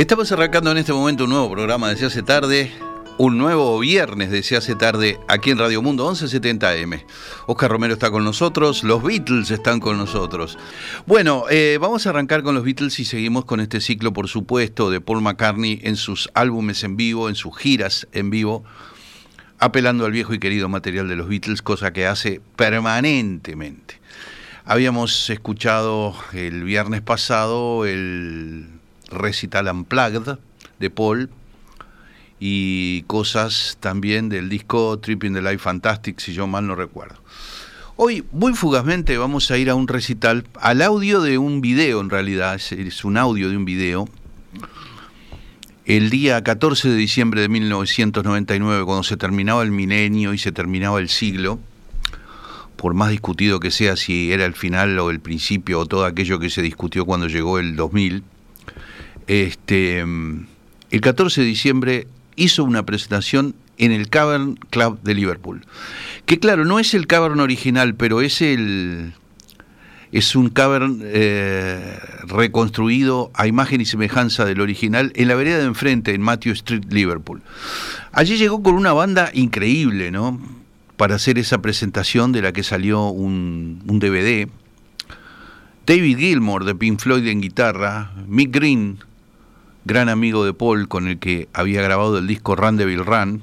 Estamos arrancando en este momento un nuevo programa de Se hace tarde, un nuevo viernes de Se hace tarde aquí en Radio Mundo 1170M. Oscar Romero está con nosotros, los Beatles están con nosotros. Bueno, eh, vamos a arrancar con los Beatles y seguimos con este ciclo, por supuesto, de Paul McCartney en sus álbumes en vivo, en sus giras en vivo, apelando al viejo y querido material de los Beatles, cosa que hace permanentemente. Habíamos escuchado el viernes pasado el recital Unplugged de Paul y cosas también del disco Tripping the Life Fantastic, si yo mal no recuerdo. Hoy, muy fugazmente, vamos a ir a un recital, al audio de un video en realidad, es, un audio de un video. El día 14 de diciembre de 1999, cuando se terminaba el milenio y se terminaba el siglo, por más discutido que sea si era el final o el principio o todo aquello que se discutió cuando llegó el 2000, este, el 14 de diciembre hizo una presentación en el Cavern Club de Liverpool. Que claro, no es el Cavern original, pero es el es un cavern eh, reconstruido a imagen y semejanza del original en la vereda de enfrente, en Matthew Street, Liverpool. Allí llegó con una banda increíble, ¿no? Para hacer esa presentación de la que salió un, un DVD. David Gilmour de Pink Floyd en guitarra, Mick Green gran amigo de Paul con el que había grabado el disco Randeville Run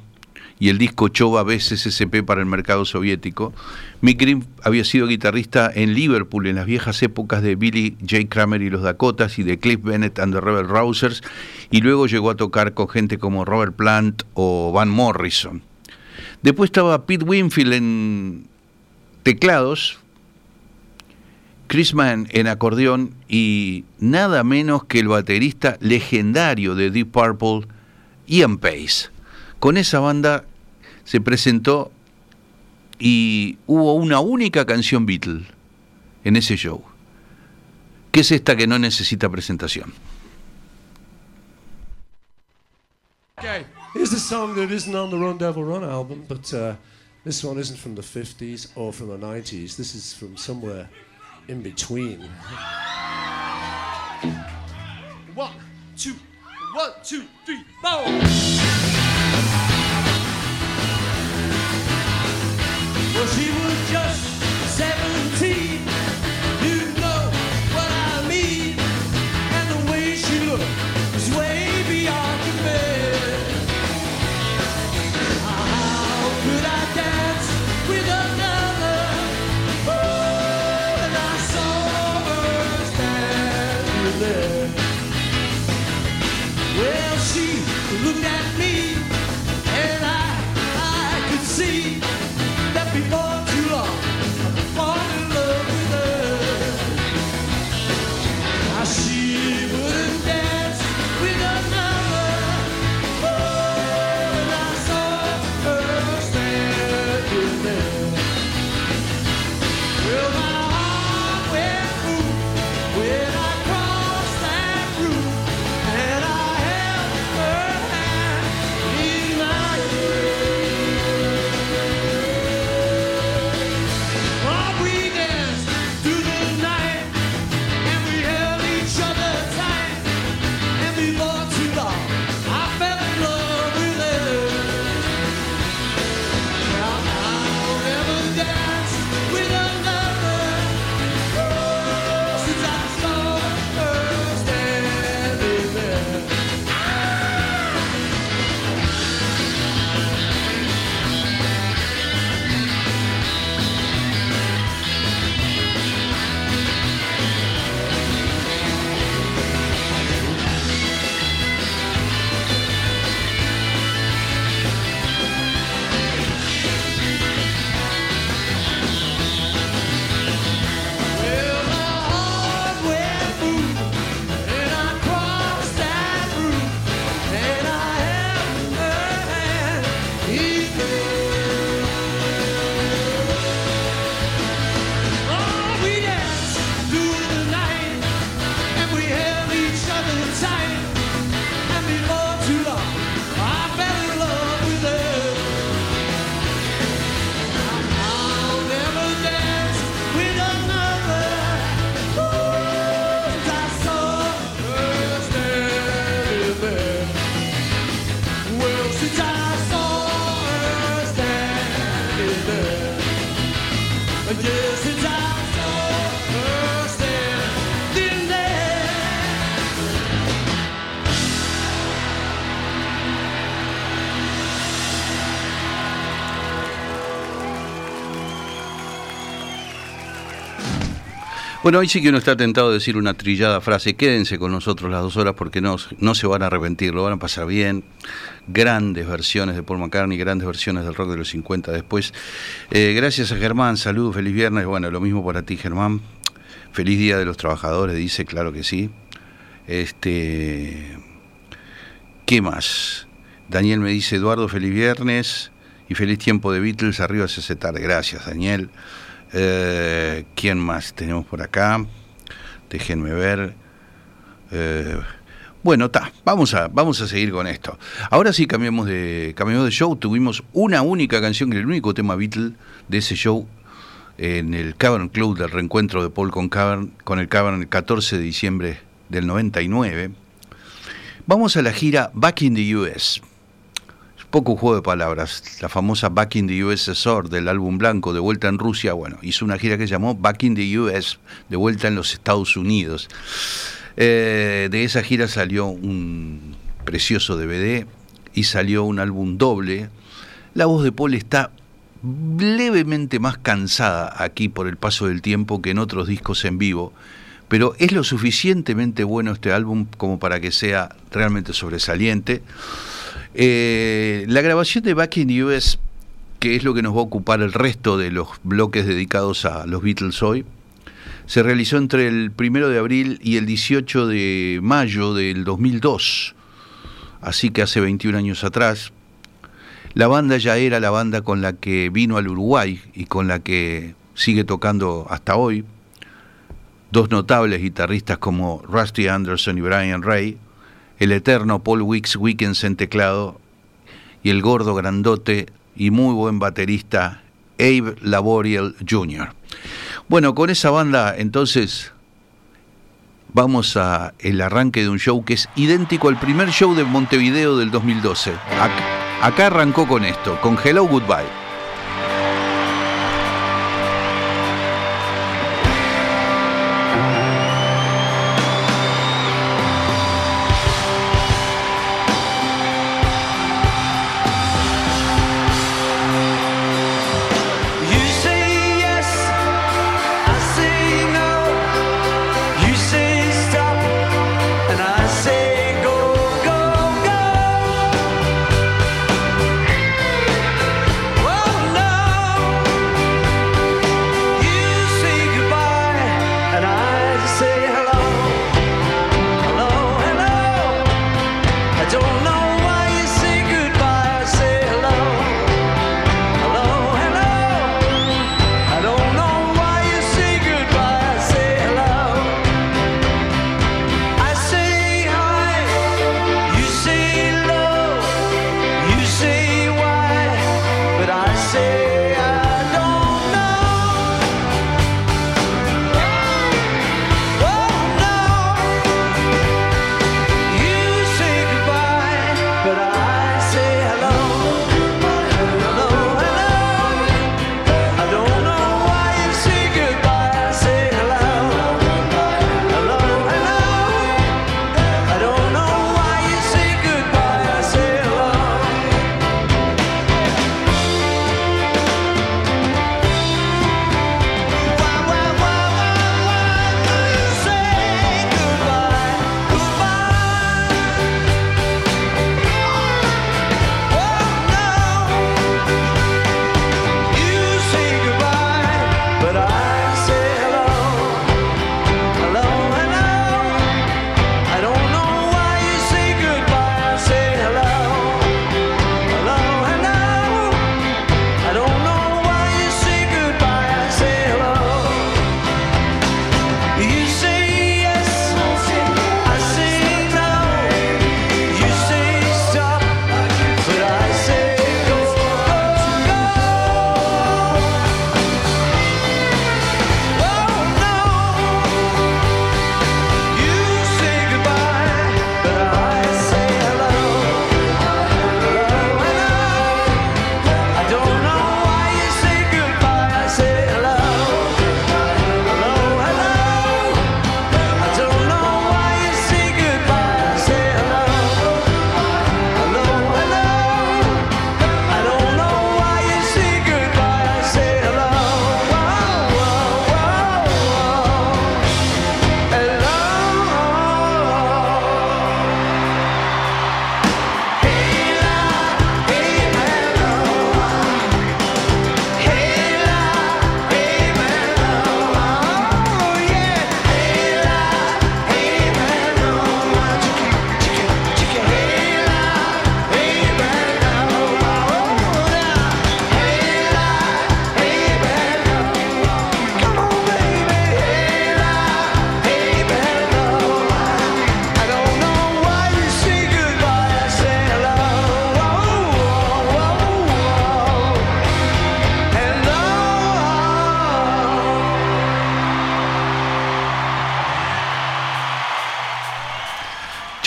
y el disco Chova BSSP para el mercado soviético. Mick Green había sido guitarrista en Liverpool en las viejas épocas de Billy J. Kramer y los Dakotas y de Cliff Bennett and the Rebel Rousers y luego llegó a tocar con gente como Robert Plant o Van Morrison. Después estaba Pete Winfield en teclados, Chris Mann en acordeón y nada menos que el baterista legendario de Deep Purple, Ian Pace. Con esa banda se presentó y hubo una única canción Beatle en ese show, que es esta que no necesita presentación. Okay, here's a song that isn't on the Run Devil Run album, but uh, this one isn't from the 50s or from the 90s. This is from somewhere in between. One, two, one, two, three, four. Well, she was just Bueno, hoy sí que uno está tentado de decir una trillada frase. Quédense con nosotros las dos horas porque no, no se van a arrepentir, lo van a pasar bien. Grandes versiones de Paul McCartney, grandes versiones del rock de los 50 después. Eh, gracias a Germán, saludos, feliz viernes. Bueno, lo mismo para ti, Germán. Feliz Día de los Trabajadores, dice, claro que sí. Este. ¿Qué más? Daniel me dice, Eduardo, feliz viernes y feliz tiempo de Beatles, arriba se hace tarde. Gracias, Daniel. Eh, ¿Quién más tenemos por acá? Déjenme ver. Eh, bueno, está, vamos a, vamos a seguir con esto. Ahora sí cambiamos de, cambiamos de show. Tuvimos una única canción, el único tema Beatle de ese show en el Cavern Club del reencuentro de Paul con, Cavern, con el Cavern el 14 de diciembre del 99. Vamos a la gira Back in the US poco juego de palabras. La famosa Back in the USSR del álbum blanco, de vuelta en Rusia, bueno, hizo una gira que llamó Back in the US, de vuelta en los Estados Unidos. Eh, de esa gira salió un precioso DVD y salió un álbum doble. La voz de Paul está levemente más cansada aquí por el paso del tiempo que en otros discos en vivo, pero es lo suficientemente bueno este álbum como para que sea realmente sobresaliente. Eh, la grabación de Back in the US, que es lo que nos va a ocupar el resto de los bloques dedicados a los Beatles hoy, se realizó entre el 1 de abril y el 18 de mayo del 2002, así que hace 21 años atrás. La banda ya era la banda con la que vino al Uruguay y con la que sigue tocando hasta hoy. Dos notables guitarristas como Rusty Anderson y Brian Ray el eterno Paul Wicks Wickens en teclado y el gordo grandote y muy buen baterista Abe Laboriel Jr. Bueno, con esa banda entonces vamos a el arranque de un show que es idéntico al primer show de Montevideo del 2012. Acá, acá arrancó con esto, con Hello Goodbye.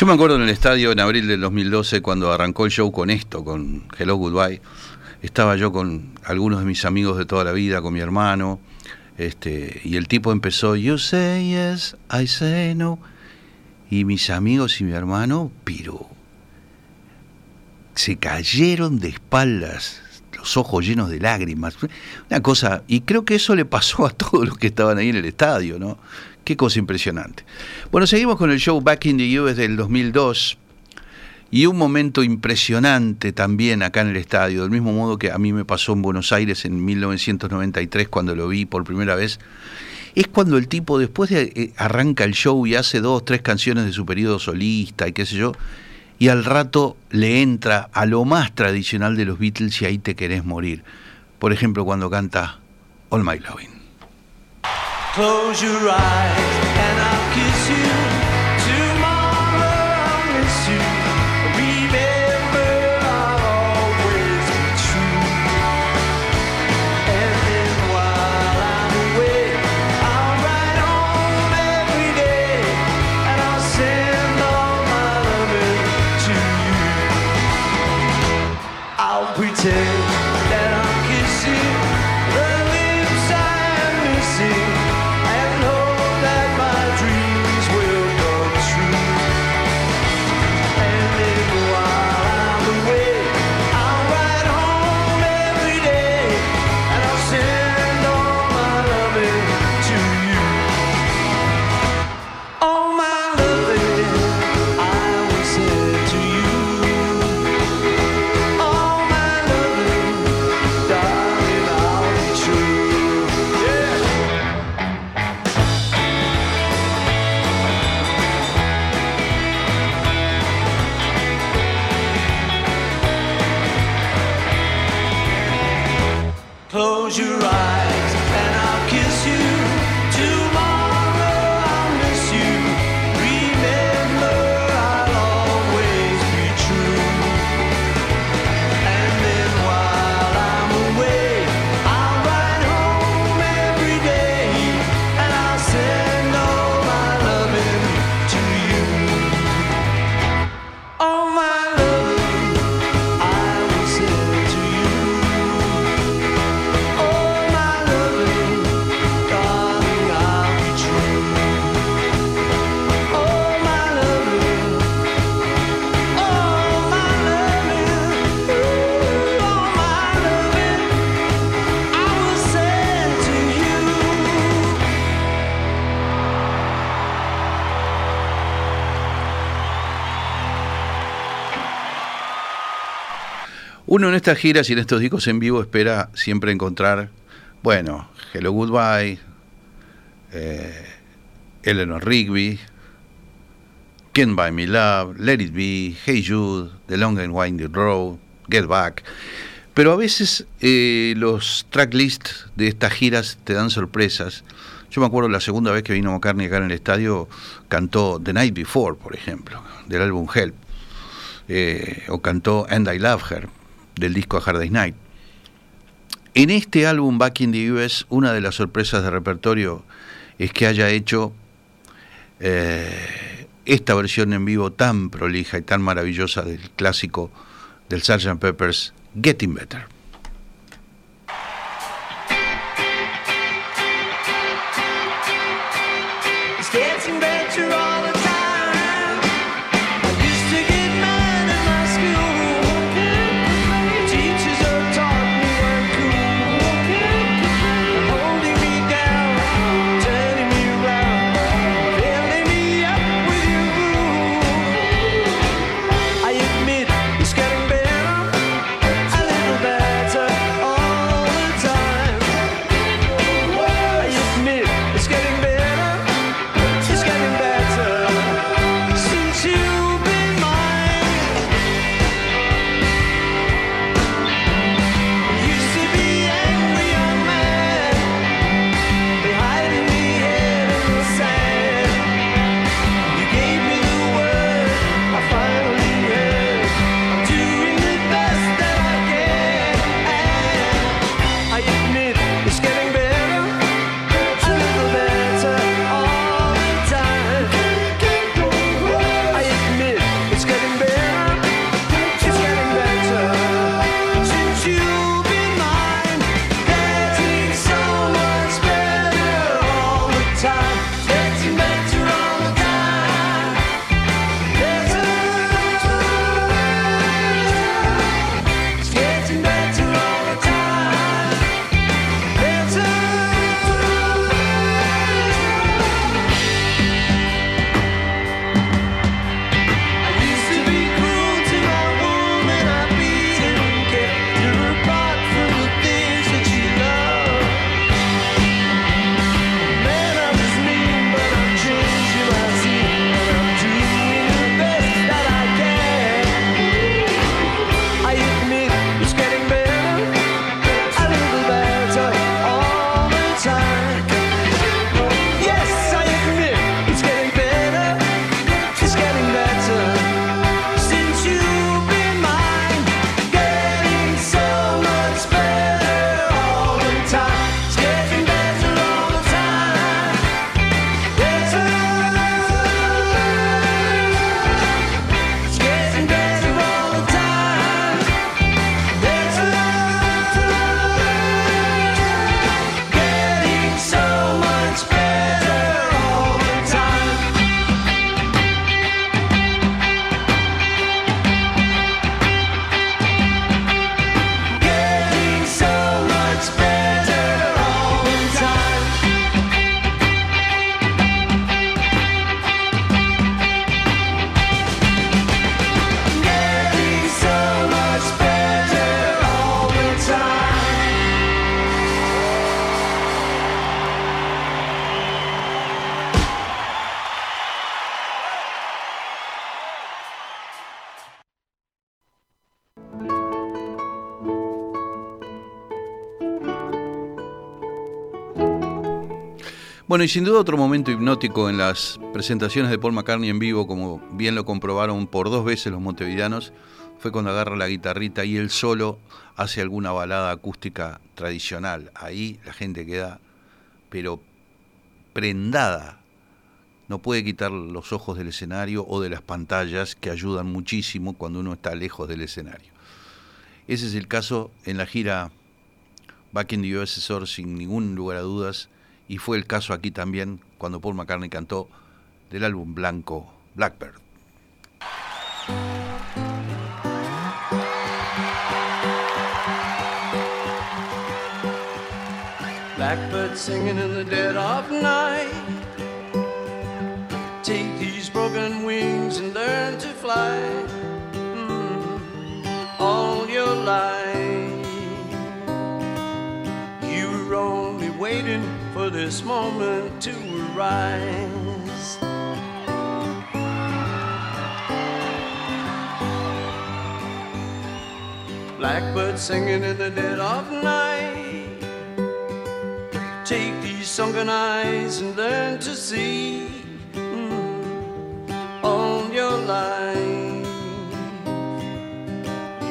Yo me acuerdo en el estadio en abril del 2012 cuando arrancó el show con esto, con Hello Goodbye. Estaba yo con algunos de mis amigos de toda la vida, con mi hermano, este, y el tipo empezó, You say yes, I say no. Y mis amigos y mi hermano, pero se cayeron de espaldas, los ojos llenos de lágrimas. Una cosa, y creo que eso le pasó a todos los que estaban ahí en el estadio, ¿no? Qué cosa impresionante. Bueno, seguimos con el show Back in the US del 2002 y un momento impresionante también acá en el estadio, del mismo modo que a mí me pasó en Buenos Aires en 1993 cuando lo vi por primera vez, es cuando el tipo después de eh, arranca el show y hace dos, tres canciones de su periodo solista y qué sé yo, y al rato le entra a lo más tradicional de los Beatles y ahí te querés morir. Por ejemplo, cuando canta All My Loving. Close your eyes Uno en estas giras y en estos discos en vivo espera siempre encontrar, bueno, Hello Goodbye, eh, Eleanor Rigby, Can't Buy Me Love, Let It Be, Hey Jude, The Long and Winding Road, Get Back. Pero a veces eh, los tracklists de estas giras te dan sorpresas. Yo me acuerdo la segunda vez que vino McCartney acá en el estadio, cantó The Night Before, por ejemplo, del álbum Help. Eh, o cantó And I Love Her, del disco Hard Day's Night. En este álbum Back in the US, una de las sorpresas de repertorio es que haya hecho eh, esta versión en vivo tan prolija y tan maravillosa del clásico del Sgt. Pepper's Getting Better. Bueno, y sin duda otro momento hipnótico en las presentaciones de Paul McCartney en vivo, como bien lo comprobaron por dos veces los montevideanos, fue cuando agarra la guitarrita y él solo hace alguna balada acústica tradicional. Ahí la gente queda, pero prendada. No puede quitar los ojos del escenario o de las pantallas que ayudan muchísimo cuando uno está lejos del escenario. Ese es el caso en la gira Back in the USSR sin ningún lugar a dudas y fue el caso aquí también cuando Paul McCartney cantó del álbum blanco Blackbird. Blackbird singing in the dead of night. Take these broken wings and learn to fly mm, all your life. You were only waiting for this moment to arise. Blackbird singing in the dead of night. Take these sunken eyes and learn to see mm, all your life.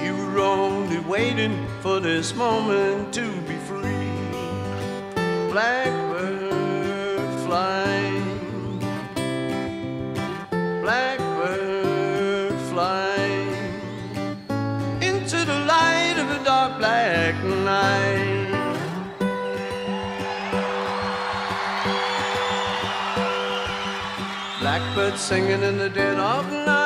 You were only waiting for this moment to be. Blackbird flying, blackbird flying into the light of a dark black night. Blackbird singing in the dead of night.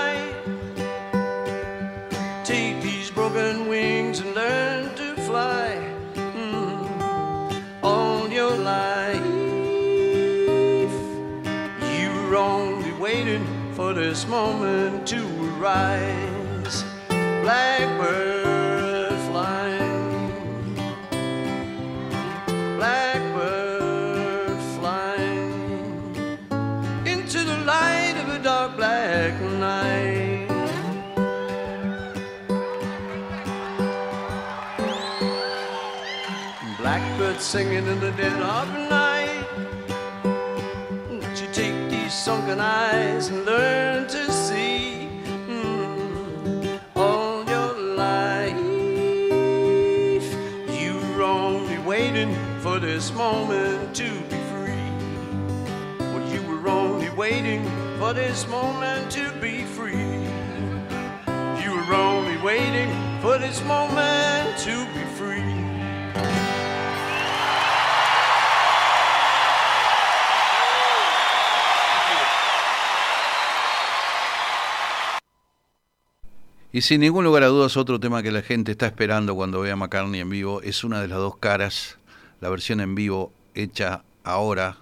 For this moment to arise. Blackbird flying, blackbird flying into the light of a dark black night. Blackbird singing in the dead of night. Sunken eyes and learn to see mm, all your life? You were only waiting for this moment to be free. Well, you were only waiting for this moment to be free. You were only waiting for this moment to be Y sin ningún lugar a dudas, otro tema que la gente está esperando cuando ve a McCartney en vivo es una de las dos caras, la versión en vivo hecha ahora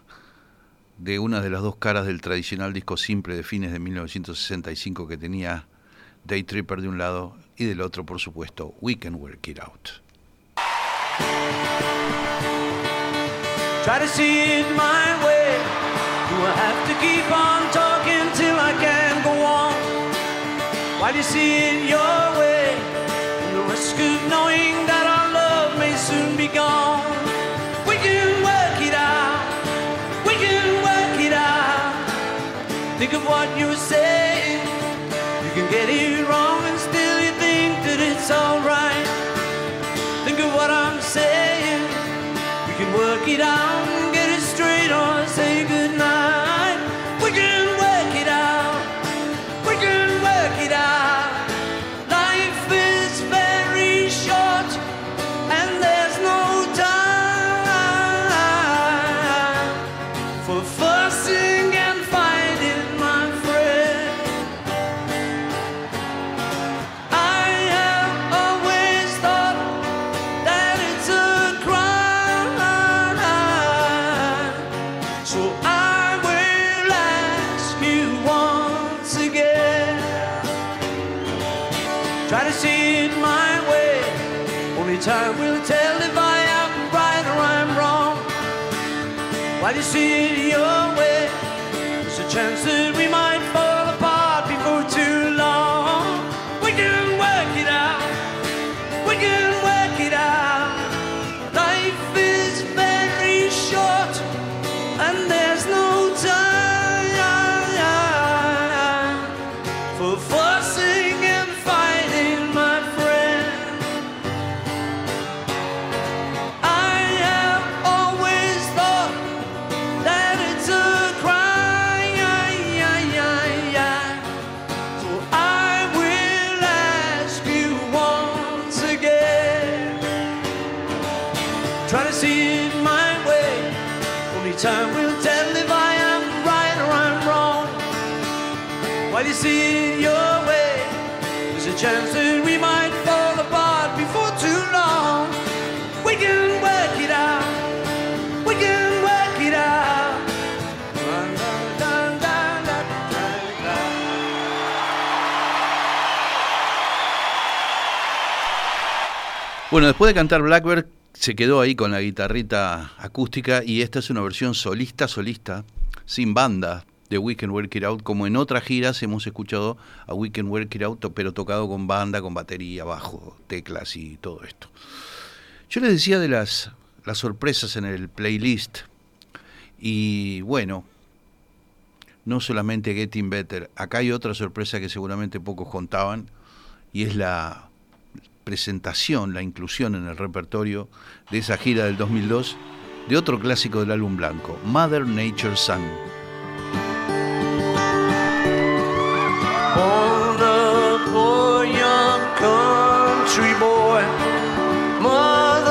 de una de las dos caras del tradicional disco simple de fines de 1965 que tenía Day Tripper de un lado y del otro, por supuesto, We Can Work It Out. Why do you see it your way? And the risk of knowing that our love may soon be gone. We can work it out. We can work it out. Think of what you were saying. You can get it wrong Bueno, después de cantar Blackbird, se quedó ahí con la guitarrita acústica y esta es una versión solista, solista, sin banda de We Can Work It Out, como en otras giras hemos escuchado a We Can Work It Out, pero tocado con banda, con batería, bajo, teclas y todo esto. Yo les decía de las, las sorpresas en el playlist y bueno, no solamente Getting Better, acá hay otra sorpresa que seguramente pocos contaban y es la presentación, la inclusión en el repertorio de esa gira del 2002 de otro clásico del álbum blanco, Mother a poor young country boy, Mother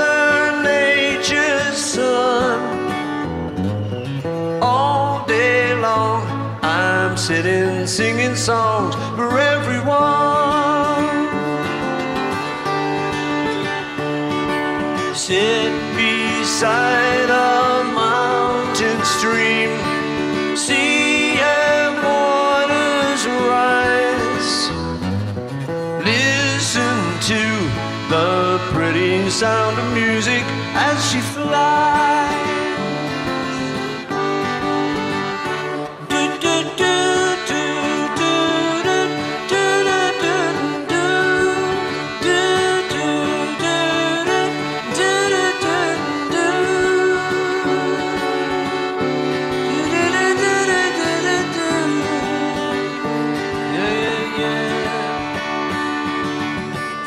son. All day long, I'm sitting singing songs for everyone. Sit beside a mountain stream, see and waters rise. Listen to the pretty sound of music as she flies.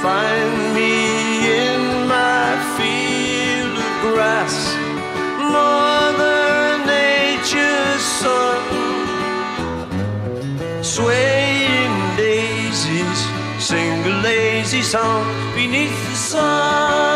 Find me in my field of grass, Mother Nature's son, swaying daisies, sing a lazy song beneath the sun.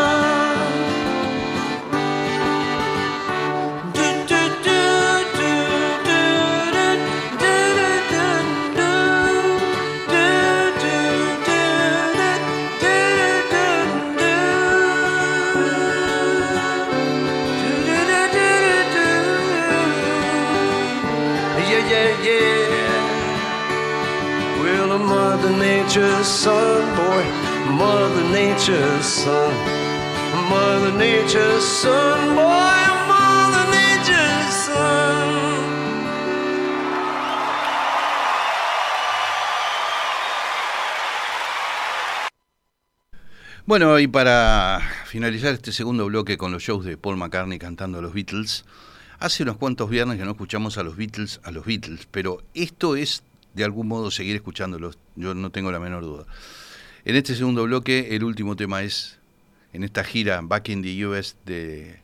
Bueno, y para finalizar este segundo bloque con los shows de Paul McCartney cantando a los Beatles, hace unos cuantos viernes que no escuchamos a los Beatles, a los Beatles, pero esto es de algún modo seguir escuchándolos, yo no tengo la menor duda. En este segundo bloque, el último tema es, en esta gira Back in the US de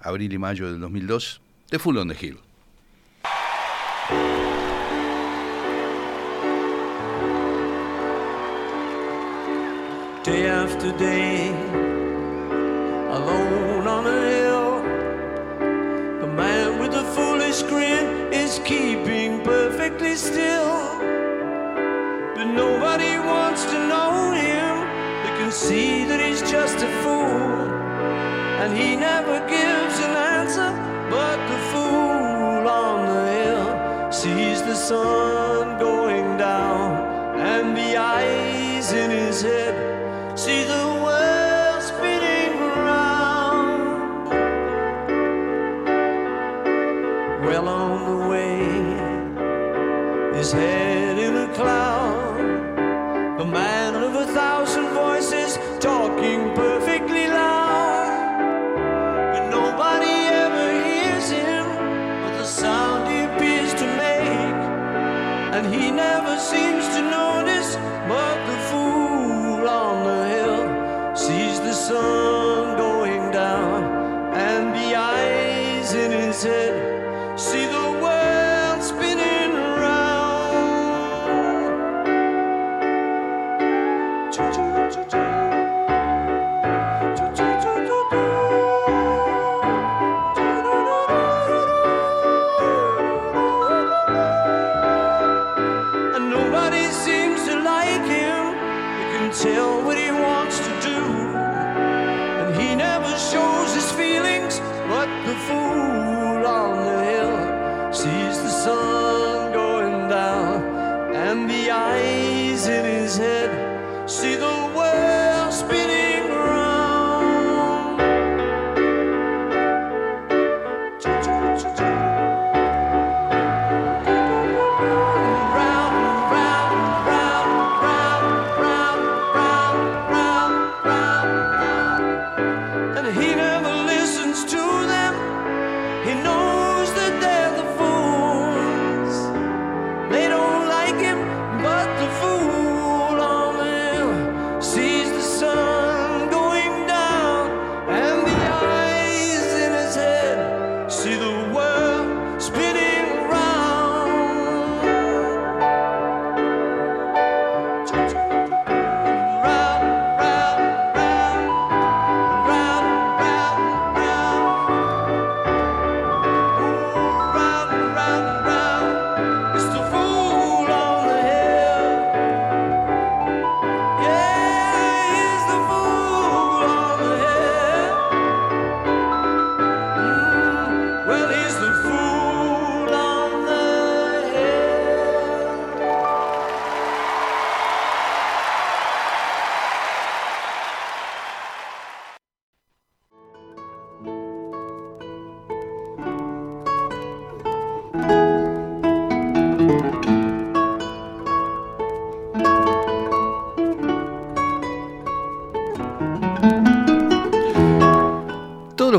abril y mayo del 2002, de Full on the Hill. day after day, alone on a hill. The man with the foolish grin is keeping perfectly still. But nobody wants to know him. They can see that he's just a fool. And he never gives an answer, but the fool on the hill sees the sun going down and the eyes in his head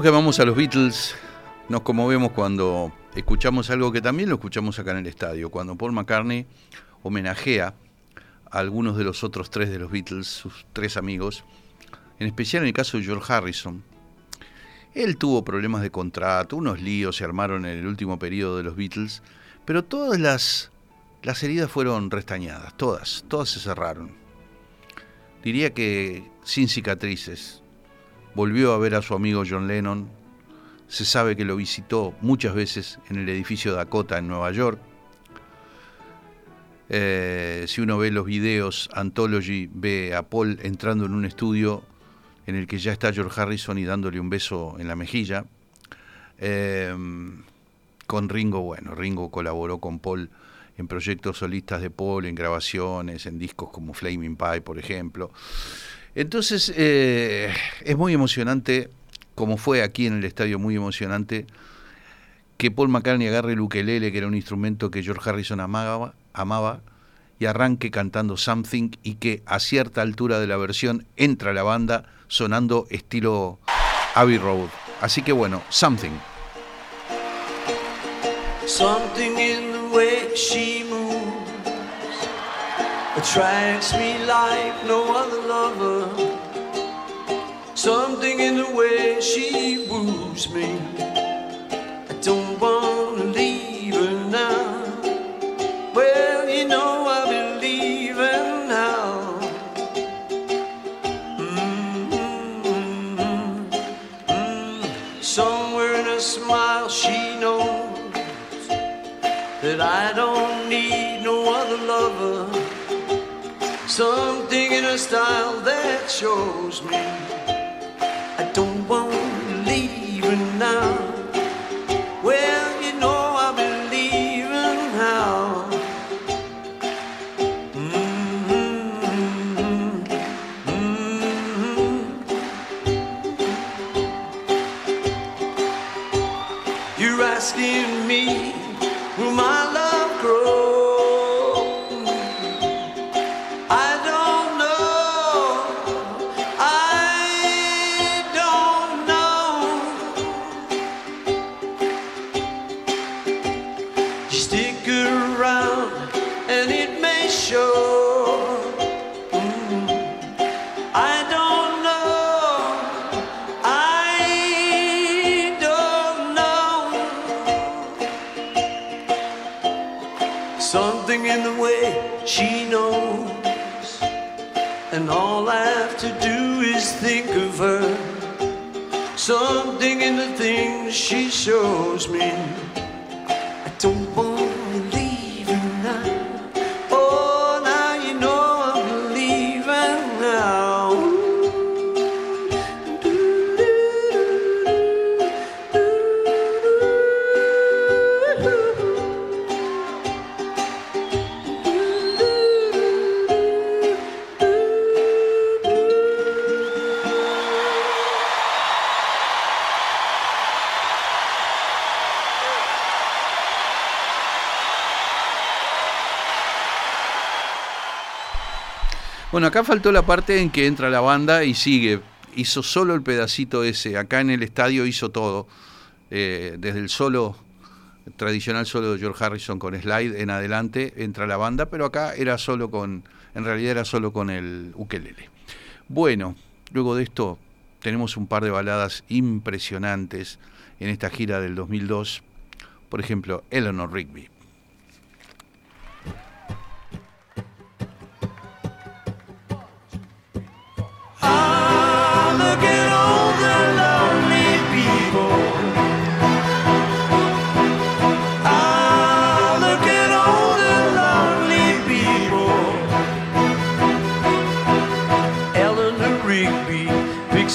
los que amamos a los Beatles nos conmovemos cuando escuchamos algo que también lo escuchamos acá en el estadio, cuando Paul McCartney homenajea a algunos de los otros tres de los Beatles, sus tres amigos, en especial en el caso de George Harrison. Él tuvo problemas de contrato, unos líos se armaron en el último periodo de los Beatles, pero todas las, las heridas fueron restañadas, todas, todas se cerraron. Diría que sin cicatrices, volvió a ver a su amigo John Lennon. Se sabe que lo visitó muchas veces en el edificio Dakota en Nueva York. Eh, si uno ve los videos Anthology, ve a Paul entrando en un estudio en el que ya está George Harrison y dándole un beso en la mejilla. Eh, con Ringo, bueno, Ringo colaboró con Paul en proyectos solistas de Paul, en grabaciones, en discos como Flaming Pie, por ejemplo. Entonces, eh, es muy emocionante, como fue aquí en el estadio, muy emocionante, que Paul McCartney agarre el ukelele, que era un instrumento que George Harrison amaba, amaba, y arranque cantando Something y que a cierta altura de la versión entra la banda sonando estilo Abbey Road. Así que bueno, Something. Something in the way she attracts me like no other lover. Something in the way she woos me. I don't wanna leave her now. Well, you know I believe her now. Mm-hmm. Mm. Somewhere in a smile, she knows that I don't need. Something in her style that shows me I don't want to leave now. Well, Something in the way she knows. And all I have to do is think of her. Something in the things she shows me. Bueno, acá faltó la parte en que entra la banda y sigue. Hizo solo el pedacito ese. Acá en el estadio hizo todo. Eh, desde el solo tradicional solo de George Harrison con slide en adelante entra la banda, pero acá era solo con, en realidad era solo con el ukelele. Bueno, luego de esto tenemos un par de baladas impresionantes en esta gira del 2002. Por ejemplo, Eleanor Rigby.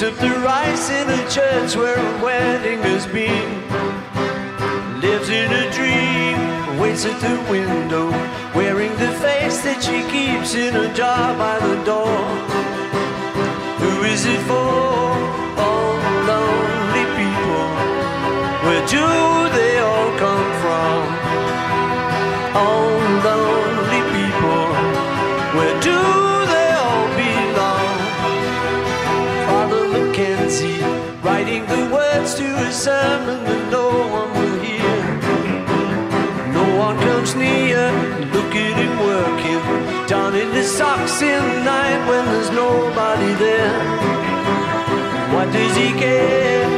Up the rice in a church where a wedding has been. Lives in a dream, waits at the window, wearing the face that she keeps in a jar by the door. Who is it for? Socks in the night when there's nobody there. What does he care?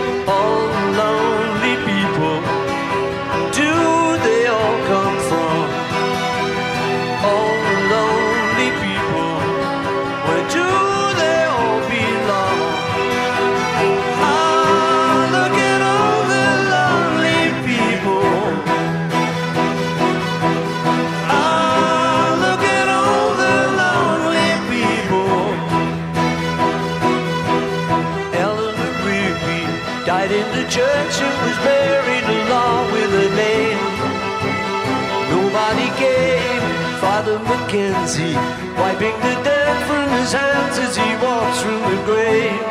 Mackenzie wiping the dirt from his hands as he walks through the grave.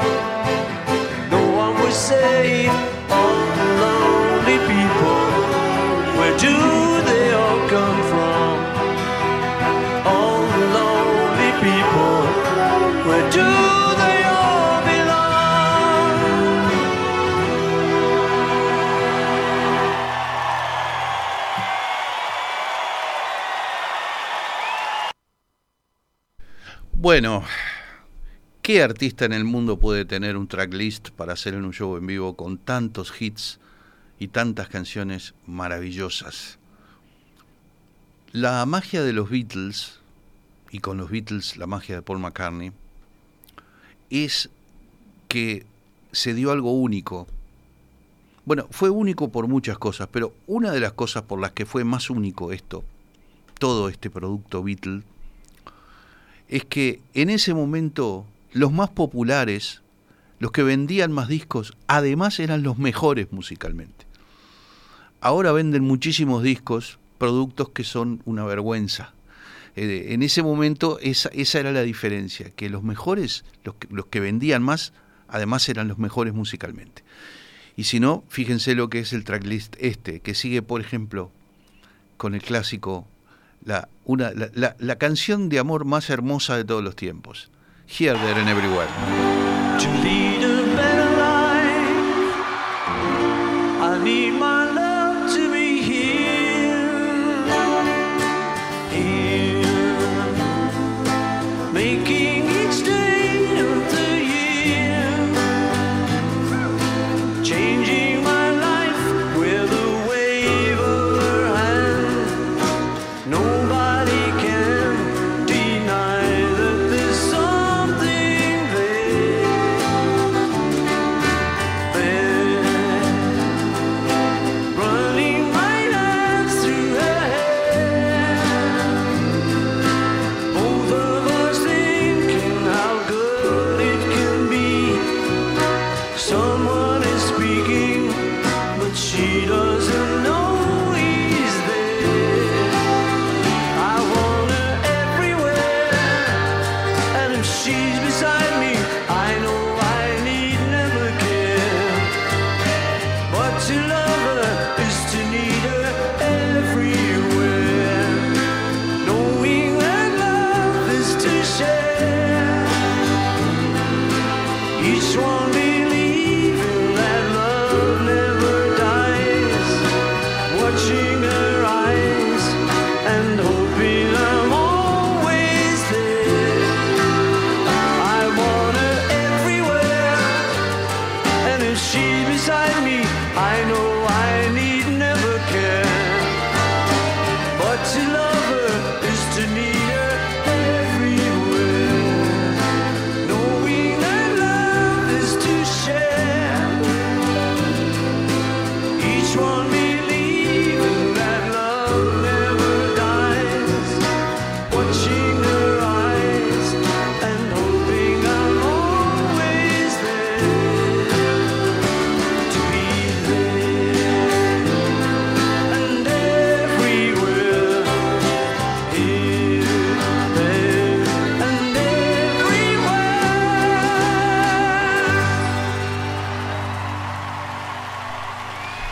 No one was saved. All the lonely people. Where do they all come from? All the lonely people. Where do Bueno, ¿qué artista en el mundo puede tener un tracklist para hacer en un show en vivo con tantos hits y tantas canciones maravillosas? La magia de los Beatles, y con los Beatles la magia de Paul McCartney, es que se dio algo único. Bueno, fue único por muchas cosas, pero una de las cosas por las que fue más único esto, todo este producto Beatle, es que en ese momento los más populares, los que vendían más discos, además eran los mejores musicalmente. Ahora venden muchísimos discos, productos que son una vergüenza. Eh, en ese momento esa, esa era la diferencia, que los mejores, los que, los que vendían más, además eran los mejores musicalmente. Y si no, fíjense lo que es el tracklist este, que sigue, por ejemplo, con el clásico la, una, la, la, la canción de amor más hermosa de todos los tiempos. Here, There and Everywhere.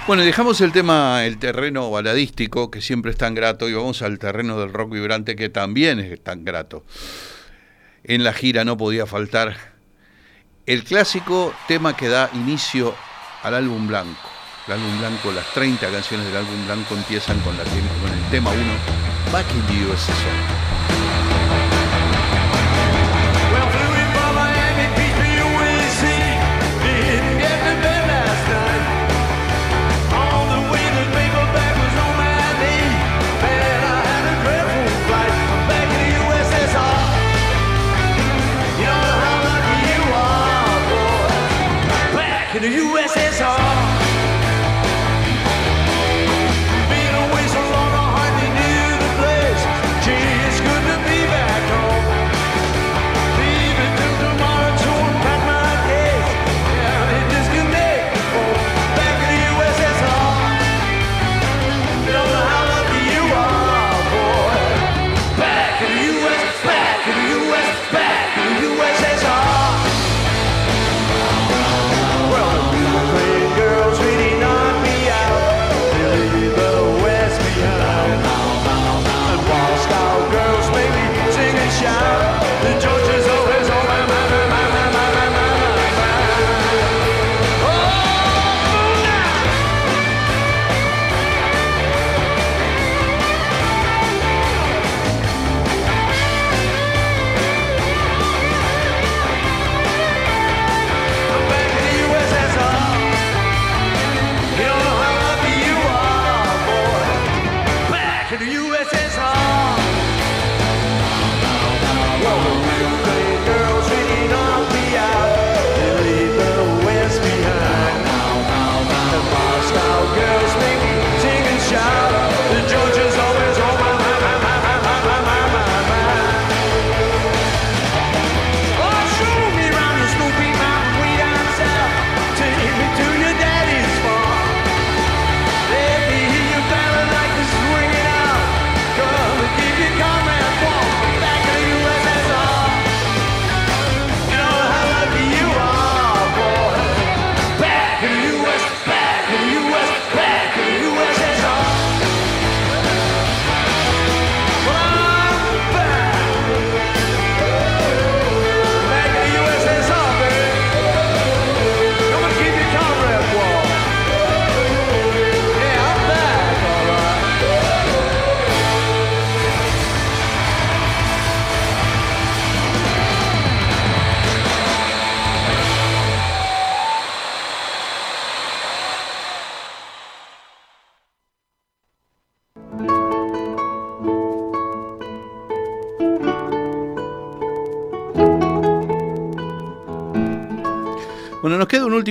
Bueno, dejamos el tema, el terreno baladístico, que siempre es tan grato, y vamos al terreno del rock vibrante, que también es tan grato. En la gira no podía faltar el clásico tema que da inicio al álbum blanco. El álbum blanco, las 30 canciones del álbum blanco empiezan con el tema 1, Back in the USSR.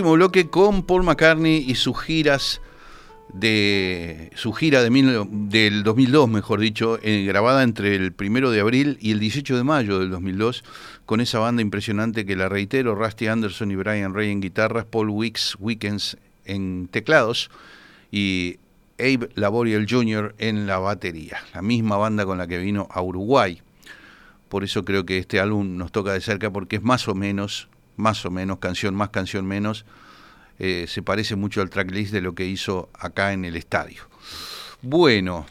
Último bloque con Paul McCartney y sus giras de su gira de del 2002, mejor dicho, eh, grabada entre el primero de abril y el 18 de mayo del 2002, con esa banda impresionante que la reitero, Rusty Anderson y Brian Ray en guitarras, Paul Wicks Weekends en teclados y Abe Laboriel Jr. en la batería, la misma banda con la que vino a Uruguay. Por eso creo que este álbum nos toca de cerca porque es más o menos, más o menos, canción más, canción menos, eh, se parece mucho al tracklist de lo que hizo acá en el estadio. Bueno,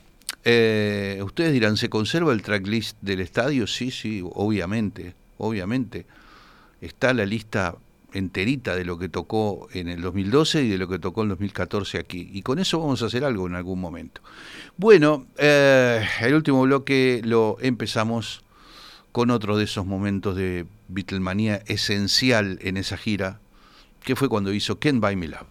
eh, ustedes dirán, ¿se conserva el tracklist del estadio? Sí, sí, obviamente, obviamente. Está la lista enterita de lo que tocó en el 2012 y de lo que tocó en el 2014 aquí. Y con eso vamos a hacer algo en algún momento. Bueno, eh, el último bloque lo empezamos con otro de esos momentos de Beatlemanía esencial en esa gira, que fue cuando hizo Can't Buy Me Love.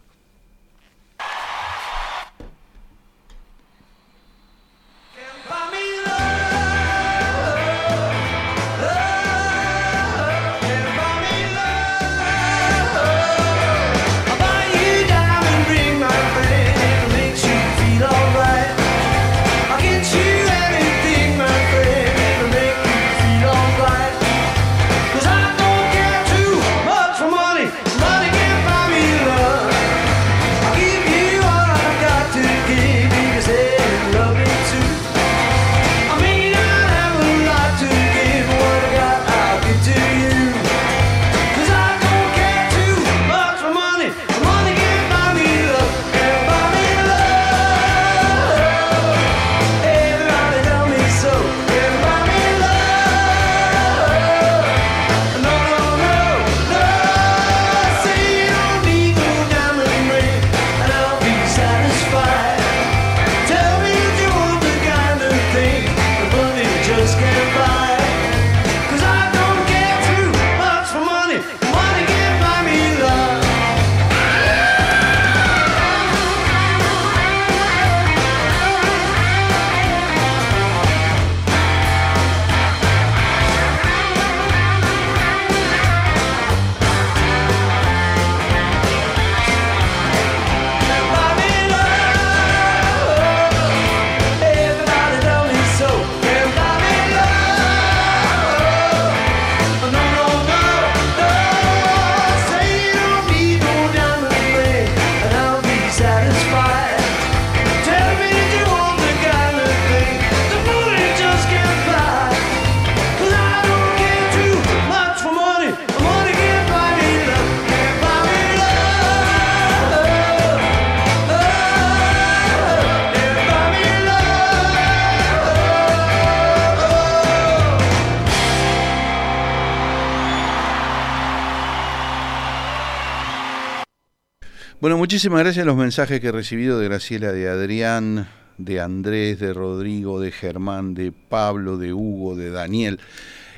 Bueno, muchísimas gracias a los mensajes que he recibido de Graciela, de Adrián, de Andrés, de Rodrigo, de Germán, de Pablo, de Hugo, de Daniel.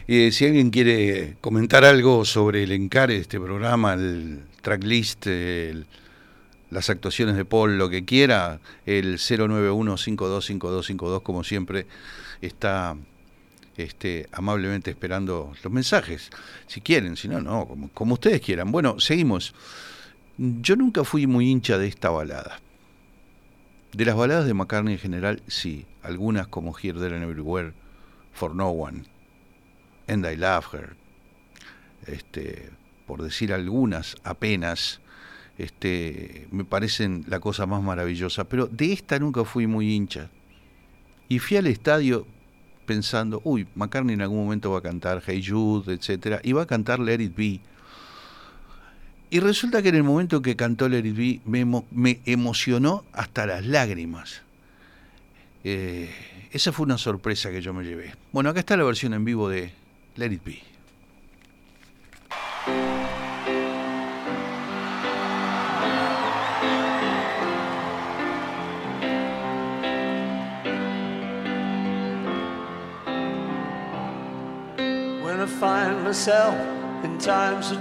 Eh, si alguien quiere comentar algo sobre el encare de este programa, el tracklist, el- las actuaciones de Paul, lo que quiera, el 091-525252, como siempre, está este, amablemente esperando los mensajes. Si quieren, si no, no, como, como ustedes quieran. Bueno, seguimos. Yo nunca fui muy hincha de esta balada. De las baladas de McCartney en general, sí. Algunas como Here, There and Everywhere, For No One, And I Love Her. Este, por decir algunas apenas, este, me parecen la cosa más maravillosa. Pero de esta nunca fui muy hincha. Y fui al estadio pensando, uy, McCartney en algún momento va a cantar Hey Jude, etcétera, y va a cantar Let It Be. Y resulta que en el momento que cantó Let It Be me, emo- me emocionó hasta las lágrimas. Eh, esa fue una sorpresa que yo me llevé. Bueno, acá está la versión en vivo de Let It Be. When I find myself in times of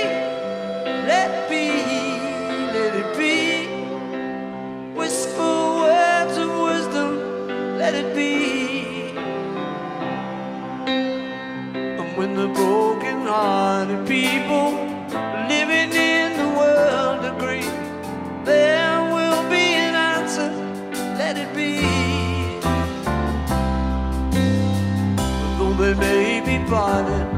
The broken hearted people living in the world agree, there will be an answer, let it be. Though they may be parted,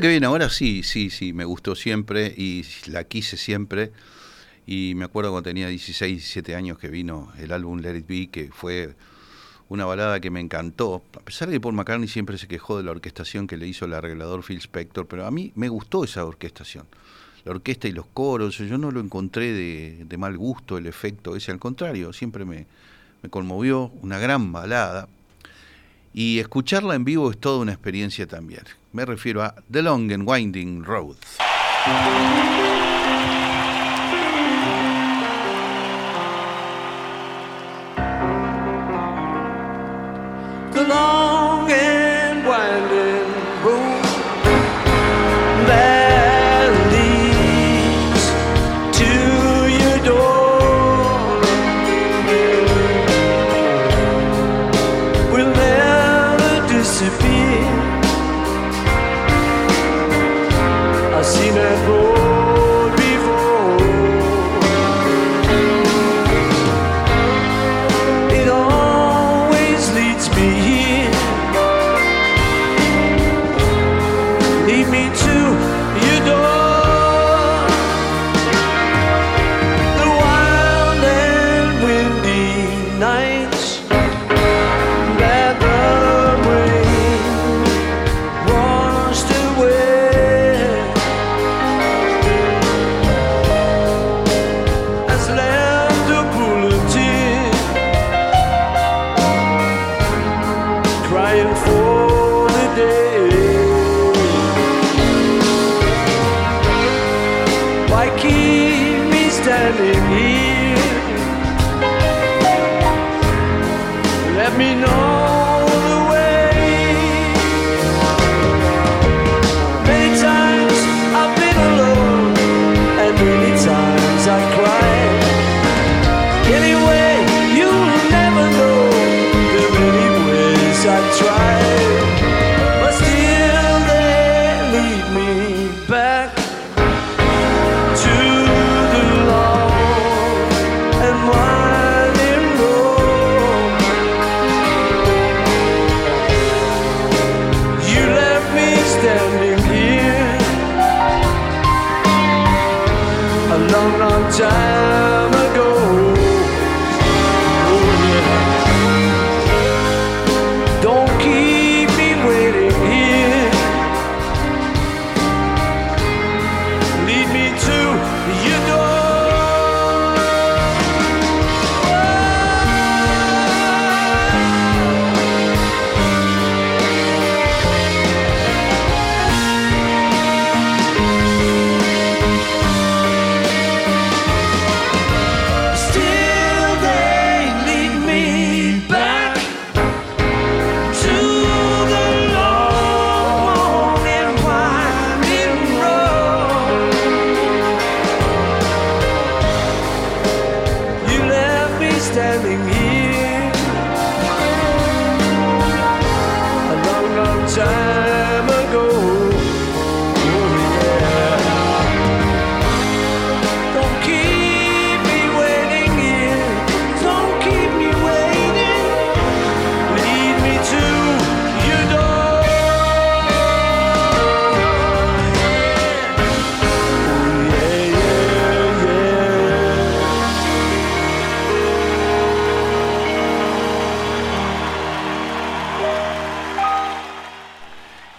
que viene ahora sí, sí, sí, me gustó siempre y la quise siempre. Y me acuerdo cuando tenía 16, 17 años que vino el álbum Let It Be, que fue una balada que me encantó. A pesar de que Paul McCartney siempre se quejó de la orquestación que le hizo el arreglador Phil Spector, pero a mí me gustó esa orquestación. La orquesta y los coros, yo no lo encontré de, mal gusto el efecto ese, al contrario, siempre me, me conmovió, una gran balada. Y escucharla en vivo es toda una experiencia también. Me refiero a The Long and Winding Road.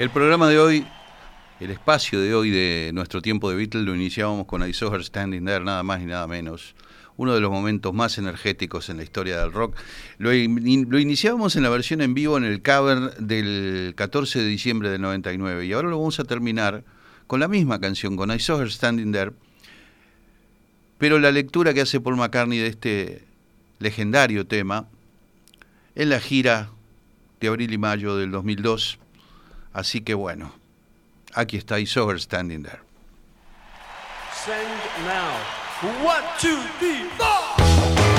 El programa de hoy, el espacio de hoy de nuestro tiempo de Beatles lo iniciábamos con I Standing There, nada más y nada menos. Uno de los momentos más energéticos en la historia del rock. Lo, in- lo iniciábamos en la versión en vivo en el cover del 14 de diciembre del 99 y ahora lo vamos a terminar con la misma canción, con I Saw Standing There, pero la lectura que hace Paul McCartney de este legendario tema en la gira de abril y mayo del 2002. Así que bueno, aquí está I Saw Her Standing There. Send now. One, two, three, four.